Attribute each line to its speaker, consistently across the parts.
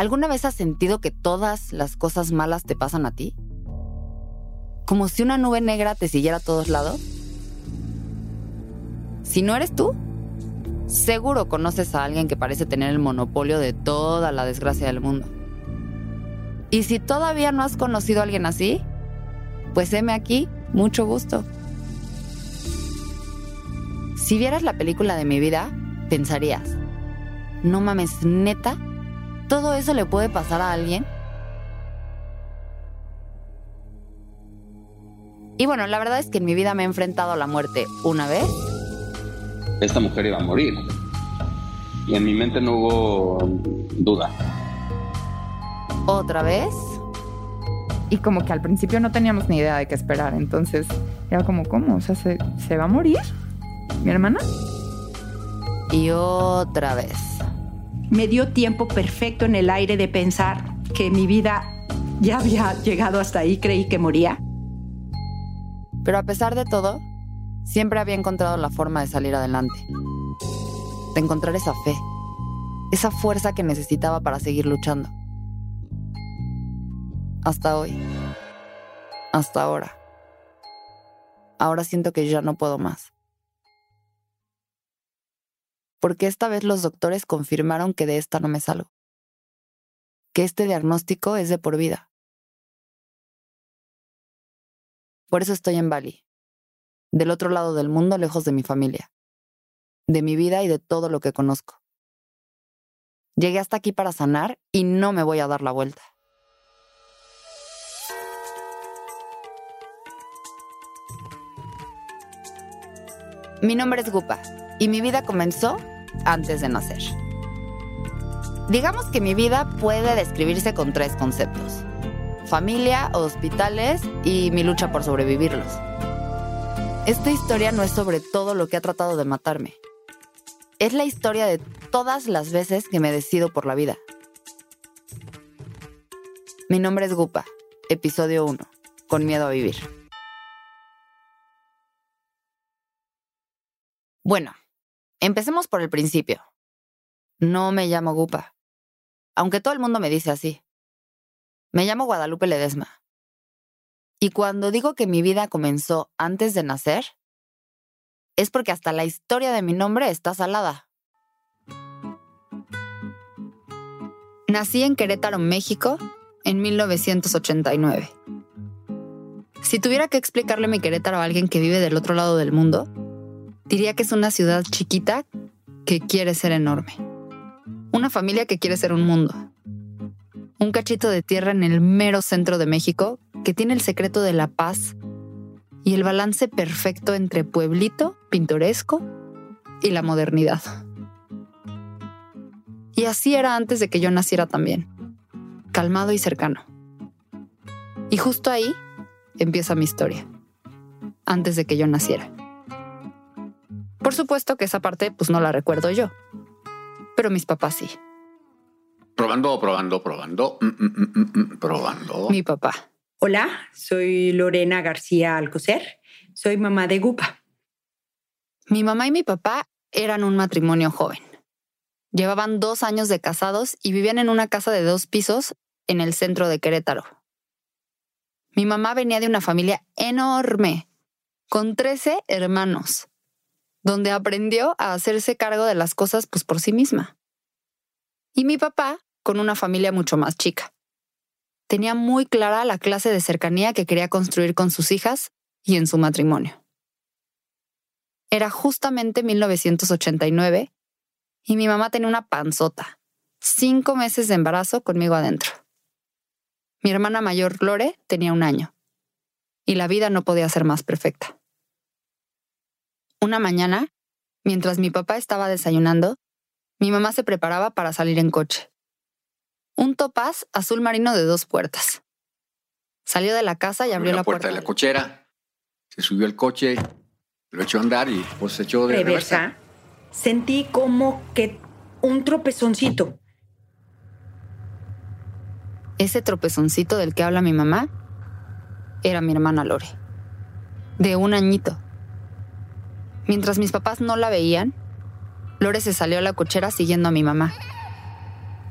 Speaker 1: ¿Alguna vez has sentido que todas las cosas malas te pasan a ti? Como si una nube negra te siguiera a todos lados. Si no eres tú, seguro conoces a alguien que parece tener el monopolio de toda la desgracia del mundo. Y si todavía no has conocido a alguien así, pues heme aquí, mucho gusto. Si vieras la película de mi vida, pensarías, no mames, neta, ¿Todo eso le puede pasar a alguien? Y bueno, la verdad es que en mi vida me he enfrentado a la muerte una vez.
Speaker 2: Esta mujer iba a morir. Y en mi mente no hubo duda.
Speaker 1: Otra vez.
Speaker 3: Y como que al principio no teníamos ni idea de qué esperar. Entonces era como, ¿cómo? O sea, ¿se, ¿se va a morir? ¿Mi hermana?
Speaker 1: Y otra vez
Speaker 4: me dio tiempo perfecto en el aire de pensar que mi vida ya había llegado hasta ahí, creí que moría.
Speaker 1: Pero a pesar de todo, siempre había encontrado la forma de salir adelante, de encontrar esa fe, esa fuerza que necesitaba para seguir luchando. Hasta hoy, hasta ahora. Ahora siento que ya no puedo más porque esta vez los doctores confirmaron que de esta no me salgo, que este diagnóstico es de por vida. Por eso estoy en Bali, del otro lado del mundo, lejos de mi familia, de mi vida y de todo lo que conozco. Llegué hasta aquí para sanar y no me voy a dar la vuelta. Mi nombre es Gupa y mi vida comenzó antes de nacer. Digamos que mi vida puede describirse con tres conceptos. Familia, hospitales y mi lucha por sobrevivirlos. Esta historia no es sobre todo lo que ha tratado de matarme. Es la historia de todas las veces que me decido por la vida. Mi nombre es Gupa, episodio 1, con miedo a vivir. Bueno, Empecemos por el principio. No me llamo Gupa, aunque todo el mundo me dice así. Me llamo Guadalupe Ledesma. Y cuando digo que mi vida comenzó antes de nacer, es porque hasta la historia de mi nombre está salada. Nací en Querétaro, México, en 1989. Si tuviera que explicarle mi Querétaro a alguien que vive del otro lado del mundo, Diría que es una ciudad chiquita que quiere ser enorme. Una familia que quiere ser un mundo. Un cachito de tierra en el mero centro de México que tiene el secreto de la paz y el balance perfecto entre pueblito, pintoresco y la modernidad. Y así era antes de que yo naciera también, calmado y cercano. Y justo ahí empieza mi historia, antes de que yo naciera. Por supuesto que esa parte pues no la recuerdo yo, pero mis papás sí.
Speaker 5: Probando, probando, probando, mm, mm, mm, probando.
Speaker 1: Mi papá.
Speaker 4: Hola, soy Lorena García Alcocer, soy mamá de Gupa.
Speaker 1: Mi mamá y mi papá eran un matrimonio joven. Llevaban dos años de casados y vivían en una casa de dos pisos en el centro de Querétaro. Mi mamá venía de una familia enorme, con 13 hermanos, donde aprendió a hacerse cargo de las cosas pues por sí misma. Y mi papá con una familia mucho más chica. Tenía muy clara la clase de cercanía que quería construir con sus hijas y en su matrimonio. Era justamente 1989 y mi mamá tenía una panzota, cinco meses de embarazo conmigo adentro. Mi hermana mayor, Lore, tenía un año y la vida no podía ser más perfecta. Una mañana, mientras mi papá estaba desayunando, mi mamá se preparaba para salir en coche. Un topaz azul marino de dos puertas. Salió de la casa y abrió,
Speaker 5: la,
Speaker 1: la
Speaker 5: puerta
Speaker 1: puerta.
Speaker 5: de la cochera, se subió al coche, lo echó a andar y pues se echó de reversa.
Speaker 4: reversa, sentí como que un tropezoncito.
Speaker 1: Ese tropezoncito del que habla mi mamá era mi hermana Lore, de un añito. Mientras mis papás no la veían, Lore se salió a la cochera siguiendo a mi mamá.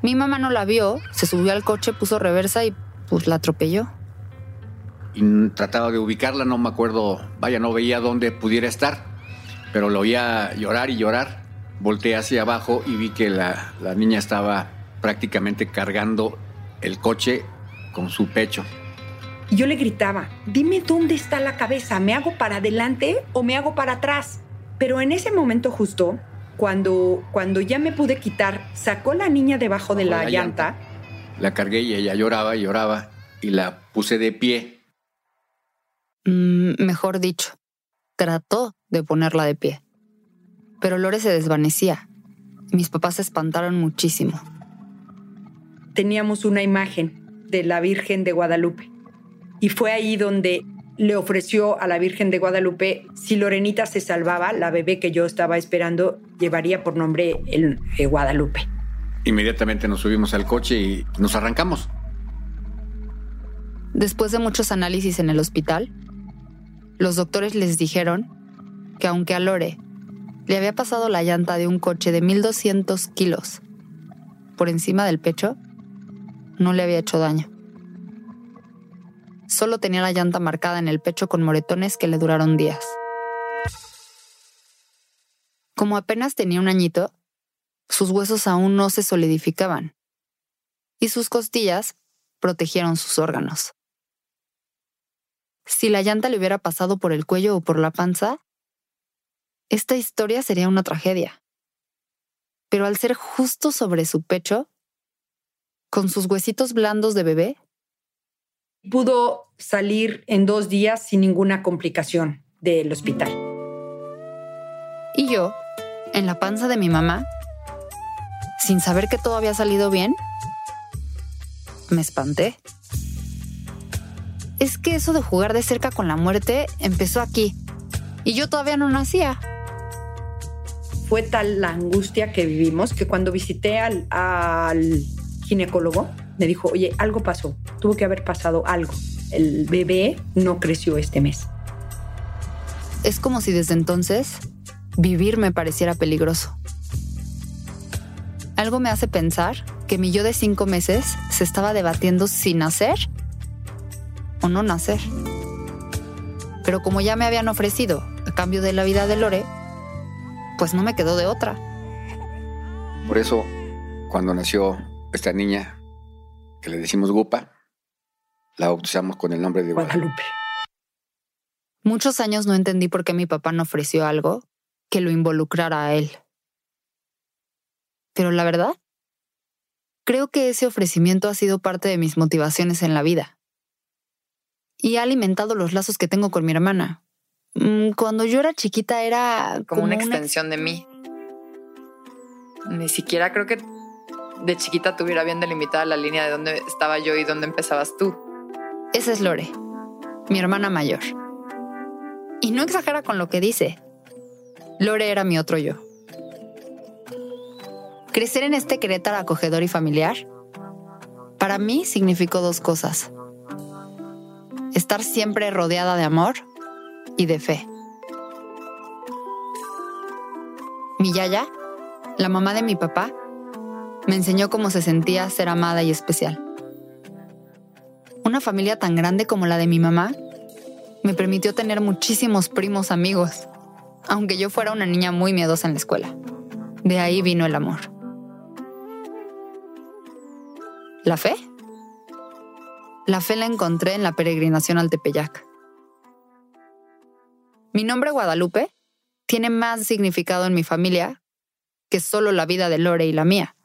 Speaker 1: Mi mamá no la vio, se subió al coche, puso reversa y pues la atropelló.
Speaker 5: Y trataba de ubicarla, no me acuerdo, vaya, no veía dónde pudiera estar, pero lo oía llorar y llorar. Volteé hacia abajo y vi que la, la niña estaba prácticamente cargando el coche con su pecho.
Speaker 4: Y yo le gritaba, dime dónde está la cabeza, ¿me hago para adelante o me hago para atrás? Pero en ese momento justo, cuando, cuando ya me pude quitar, sacó la niña debajo de la,
Speaker 5: la
Speaker 4: llanta.
Speaker 5: La cargué y ella lloraba y lloraba y la puse de pie.
Speaker 1: Mm, mejor dicho, trató de ponerla de pie. Pero Lore se desvanecía. Mis papás se espantaron muchísimo.
Speaker 4: Teníamos una imagen de la Virgen de Guadalupe. Y fue ahí donde le ofreció a la Virgen de Guadalupe si Lorenita se salvaba, la bebé que yo estaba esperando llevaría por nombre el eh, Guadalupe.
Speaker 5: Inmediatamente nos subimos al coche y nos arrancamos.
Speaker 1: Después de muchos análisis en el hospital, los doctores les dijeron que aunque a Lore le había pasado la llanta de un coche de 1200 kilos por encima del pecho, no le había hecho daño. Solo tenía la llanta marcada en el pecho con moretones que le duraron días. Como apenas tenía un añito, sus huesos aún no se solidificaban y sus costillas protegieron sus órganos. Si la llanta le hubiera pasado por el cuello o por la panza, esta historia sería una tragedia. Pero al ser justo sobre su pecho, con sus huesitos blandos de bebé,
Speaker 4: Pudo salir en dos días sin ninguna complicación del hospital.
Speaker 1: y yo, en la panza de mi mamá, sin saber que todo había salido bien, me espanté. Es que eso de jugar de cerca con la muerte empezó aquí, y yo todavía no nacía.
Speaker 4: Fue tal la angustia que vivimos que cuando visité al, al ginecólogo, me dijo, oye, algo pasó, tuvo que haber pasado algo. El bebé no creció este mes.
Speaker 1: Es como si desde entonces vivir me pareciera peligroso. Algo me hace pensar que mi yo de cinco meses se estaba debatiendo si nacer o no nacer. Pero como ya me habían ofrecido a cambio de la vida de Lore, pues no me quedó de otra.
Speaker 5: Por eso, cuando nació esta niña, que le decimos Gupa, la bautizamos con el nombre de Guadalupe.
Speaker 4: Guadalupe.
Speaker 1: Muchos años no entendí por qué mi papá no ofreció algo que lo involucrara a él. Pero la verdad, creo que ese ofrecimiento ha sido parte de mis motivaciones en la vida. Y ha alimentado los lazos que tengo con mi hermana. Mm, Cuando yo era chiquita era
Speaker 3: como, una extensión de mí. Ni siquiera creo que de chiquita tuviera bien delimitada la línea de dónde estaba yo y dónde empezabas tú.
Speaker 1: Esa es Lore, mi hermana mayor. Y no exagera con lo que dice. Lore era mi otro yo. Crecer en este Querétaro acogedor y familiar, para mí significó dos cosas. Estar siempre rodeada de amor y de fe. Mi yaya, la mamá de mi papá, Me enseñó cómo se sentía ser amada y especial. Una familia tan grande como la de mi mamá me permitió tener muchísimos primos amigos, aunque yo fuera una niña muy miedosa en la escuela. De ahí vino el amor. ¿La fe? La fe la encontré en la peregrinación al Tepeyac. Mi nombre Guadalupe tiene más significado en mi familia que solo la vida de Lore y la mía.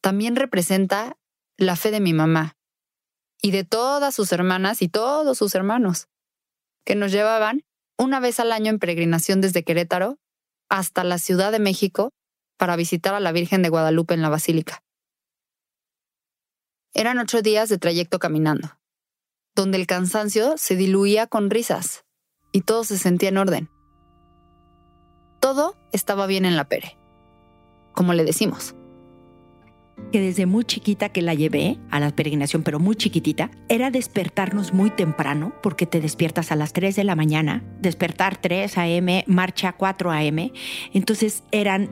Speaker 1: También representa la fe de mi mamá y de todas sus hermanas y todos sus hermanos, que nos llevaban una vez al año en peregrinación desde Querétaro hasta la Ciudad de México para visitar a la Virgen de Guadalupe en la Basílica. Eran ocho días de trayecto caminando, donde el cansancio se diluía con risas y todo se sentía en orden. Todo estaba bien en la Pere, como le decimos.
Speaker 4: Que desde muy chiquita que la llevé a la peregrinación, pero muy chiquitita, era despertarnos muy temprano, porque te despiertas a las 3 de la mañana, despertar 3 a.m., marcha 4 a.m. Entonces eran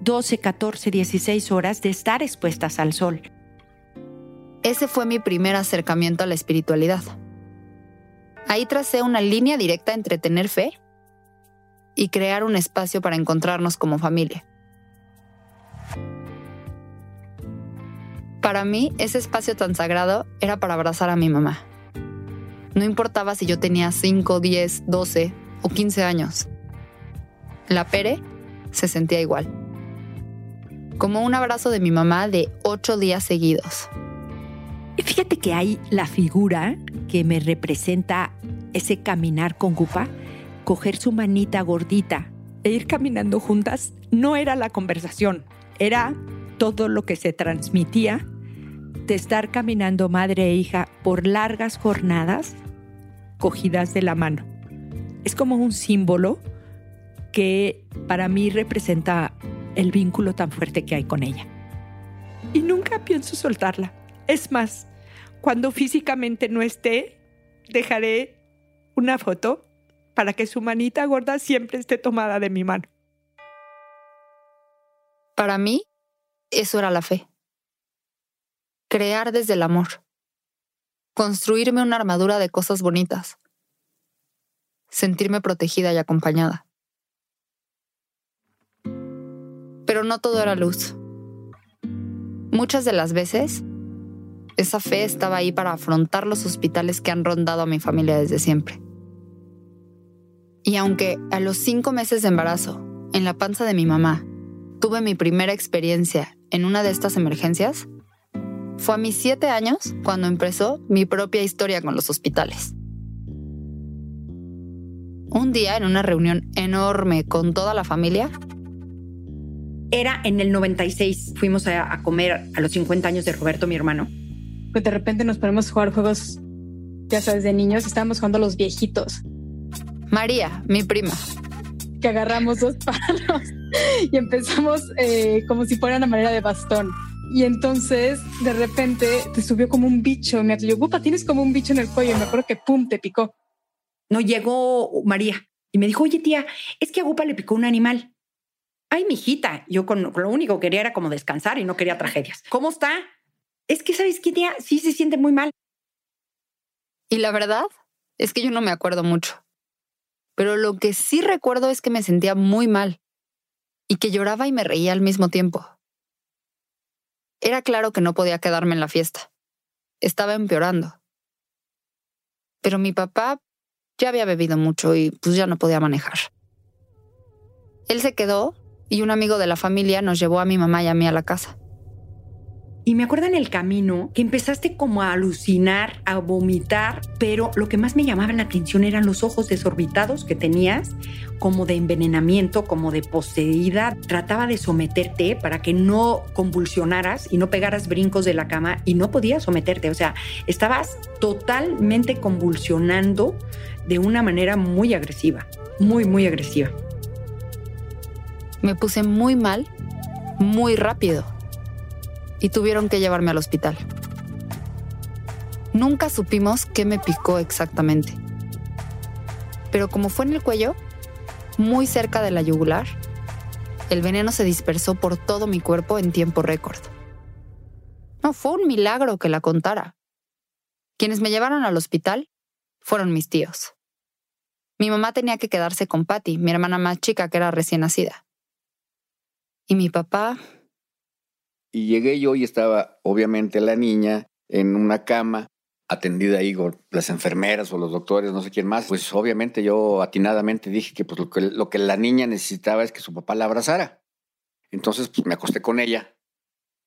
Speaker 4: 12, 14, 16 horas de estar expuestas al sol.
Speaker 1: Ese fue mi primer acercamiento a la espiritualidad. Ahí tracé una línea directa entre tener fe y crear un espacio para encontrarnos como familia. Para mí, ese espacio tan sagrado era para abrazar a mi mamá. No importaba si yo tenía 5, 10, 12 o 15 años. La Pere se sentía igual. Como un abrazo de mi mamá de ocho días seguidos.
Speaker 4: Fíjate que hay la figura que me representa ese caminar con Gupa, coger su manita gordita e ir caminando juntas, no era la conversación, era todo lo que se transmitía de estar caminando madre e hija por largas jornadas cogidas de la mano. Es como un símbolo que para mí representa el vínculo tan fuerte que hay con ella. Y nunca pienso soltarla. Es más, cuando físicamente no esté, dejaré una foto para que su manita gorda siempre esté tomada de mi mano.
Speaker 1: Para mí, eso era la fe. Crear desde el amor. Construirme una armadura de cosas bonitas. Sentirme protegida y acompañada. Pero no todo era luz. Muchas de las veces esa fe estaba ahí para afrontar los hospitales que han rondado a mi familia desde siempre. Y aunque a los cinco meses de embarazo, en la panza de mi mamá, tuve mi primera experiencia en una de estas emergencias, fue a mis siete años cuando empezó mi propia historia con los hospitales. Un día, en una reunión enorme con toda la familia,
Speaker 4: era en el 96, fuimos a, a comer a los 50 años de Roberto, mi hermano
Speaker 6: pues de repente nos ponemos a jugar juegos, ya sabes, de niños, estábamos jugando a los viejitos.
Speaker 1: María, mi prima.
Speaker 6: Que agarramos dos palos y empezamos eh, como si fuera una manera de bastón. Y entonces, de repente, te subió como un bicho. Me dijo, Gupa, tienes como un bicho en el cuello. Y me acuerdo que pum, te picó.
Speaker 4: No llegó María y me dijo, oye, tía, es que a Gupa le picó un animal. Ay, mijita, yo con, lo único que quería era como descansar y no quería tragedias. ¿Cómo está? es que, ¿sabes qué, tía? Sí se siente muy mal.
Speaker 1: Y la verdad es que yo no me acuerdo mucho. Pero lo que sí recuerdo es que me sentía muy mal y que lloraba y me reía al mismo tiempo. Era claro que no podía quedarme en la fiesta. Estaba empeorando. Pero mi papá ya había bebido mucho y pues ya no podía manejar. Él se quedó y un amigo de la familia nos llevó a mi mamá y a mí a la casa.
Speaker 4: Y me acuerdo en el camino que empezaste como a alucinar, a vomitar, pero lo que más me llamaba la atención eran los ojos desorbitados que tenías, como de envenenamiento, como de poseída. Trataba de someterte para que no convulsionaras y no pegaras brincos de la cama y no podías someterte. O sea, estabas totalmente convulsionando de una manera muy agresiva, muy, muy agresiva.
Speaker 1: Me puse muy mal, muy rápido y tuvieron que llevarme al hospital. Nunca supimos qué me picó exactamente. Pero como fue en el cuello, muy cerca de la yugular, El veneno se dispersó por todo mi cuerpo en tiempo récord. No fue un milagro que la contara. Quienes me llevaron al hospital fueron mis tíos. Mi mamá tenía que quedarse con Patty, mi hermana más chica que era recién nacida. Y mi papá...
Speaker 5: Y llegué yo y estaba obviamente la niña en una cama atendida ahí por las enfermeras o los doctores, no sé quién más, pues obviamente yo atinadamente dije que, pues, lo, que lo que la niña necesitaba es que su papá la abrazara. Entonces pues, me acosté con ella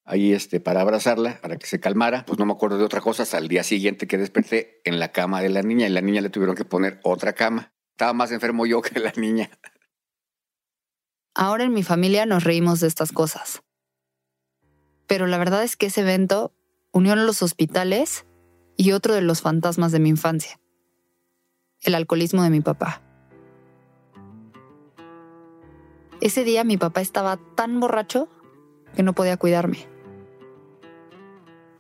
Speaker 5: ahí este, para abrazarla, para que se calmara. Pues no me acuerdo de otra cosa hasta el día siguiente que desperté en la cama de la niña y la niña le tuvieron que poner otra cama. Estaba más enfermo yo que la niña.
Speaker 1: Ahora en mi familia nos reímos de estas cosas. Pero la verdad es que ese evento unió los hospitales y otro de los fantasmas de mi infancia, el alcoholismo de mi papá. Ese día mi papá estaba tan borracho que no podía cuidarme.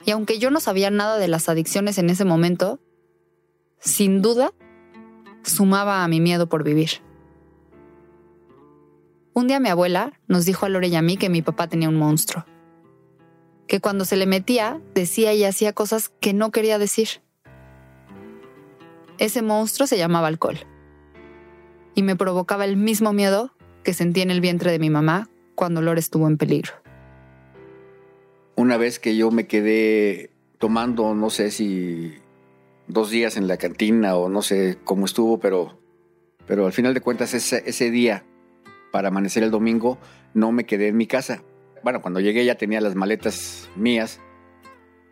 Speaker 1: Y aunque yo no sabía nada de las adicciones en ese momento, sin duda sumaba a mi miedo por vivir. Un día mi abuela nos dijo a Lore y a mí que mi papá tenía un monstruo que cuando se le metía decía y hacía cosas que no quería decir. Ese monstruo se llamaba alcohol y me provocaba el mismo miedo que sentí en el vientre de mi mamá cuando Lore estuvo en peligro.
Speaker 5: Una vez que yo me quedé tomando, no sé si dos días en la cantina o no sé cómo estuvo, pero, pero al final de cuentas ese, ese día, para amanecer el domingo, no me quedé en mi casa bueno, cuando llegué ya tenía las maletas mías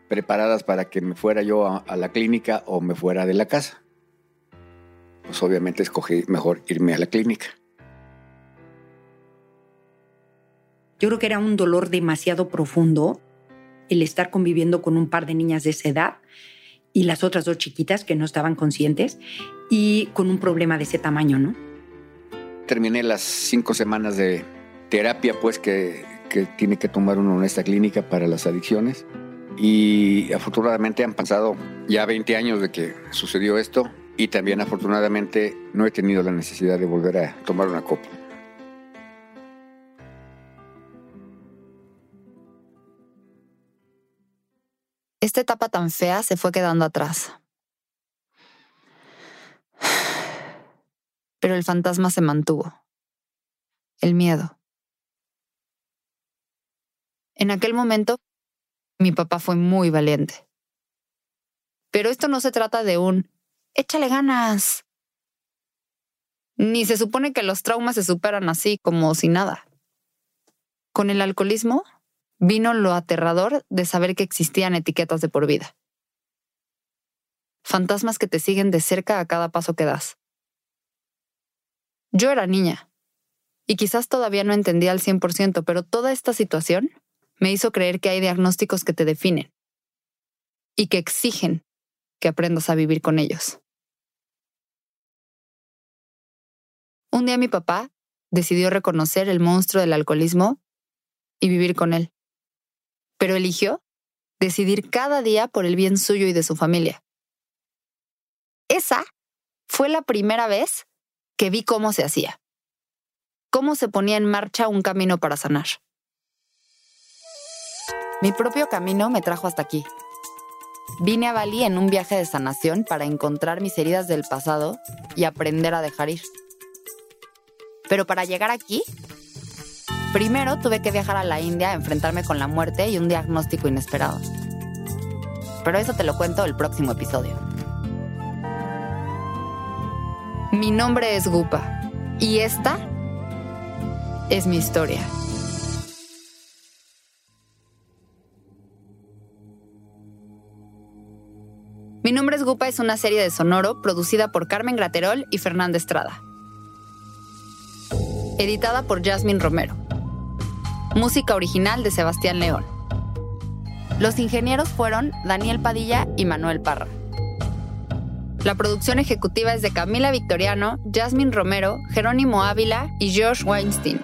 Speaker 5: preparadas para que me fuera yo a, la clínica o me fuera de la casa. Pues obviamente escogí mejor irme a la clínica.
Speaker 4: Yo creo que era un dolor demasiado profundo el estar conviviendo con un par de niñas de esa edad y las otras dos chiquitas que no estaban conscientes y con un problema de ese tamaño, ¿no?
Speaker 5: Terminé las cinco semanas de terapia, pues que que tiene que tomar uno en esta clínica para las adicciones. Y afortunadamente han pasado ya 20 años de que sucedió esto y también afortunadamente no he tenido la necesidad de volver a tomar una copa.
Speaker 1: Esta etapa tan fea se fue quedando atrás. Pero el fantasma se mantuvo. El miedo. En aquel momento, mi papá fue muy valiente. Pero esto no se trata de un échale ganas. Ni se supone que los traumas se superan así como si nada. Con el alcoholismo vino lo aterrador de saber que existían etiquetas de por vida. Fantasmas que te siguen de cerca a cada paso que das. Yo era niña y quizás todavía no entendía al 100%, pero toda esta situación me hizo creer que hay diagnósticos que te definen y que exigen que aprendas a vivir con ellos. Un día mi papá decidió reconocer el monstruo del alcoholismo y vivir con él, pero eligió decidir cada día por el bien suyo y de su familia. Esa fue la primera vez que vi cómo se hacía, cómo se ponía en marcha un camino para sanar. Mi propio camino me trajo hasta aquí. Vine a Bali en un viaje de sanación para encontrar mis heridas del pasado y aprender a dejar ir. Pero para llegar aquí, primero tuve que viajar a la India a enfrentarme con la muerte y un diagnóstico inesperado. Pero eso te lo cuento el próximo episodio. Mi nombre es Gupa y esta es mi historia. Es una serie de Sonoro producida por Carmen Graterol y Fernanda Estrada. Editada por Jasmine Romero. Música original de Sebastián León. Los ingenieros fueron Daniel Padilla y Manuel Parra. La producción ejecutiva es de Camila Victoriano, Jasmine Romero, Jerónimo Ávila y Josh Weinstein.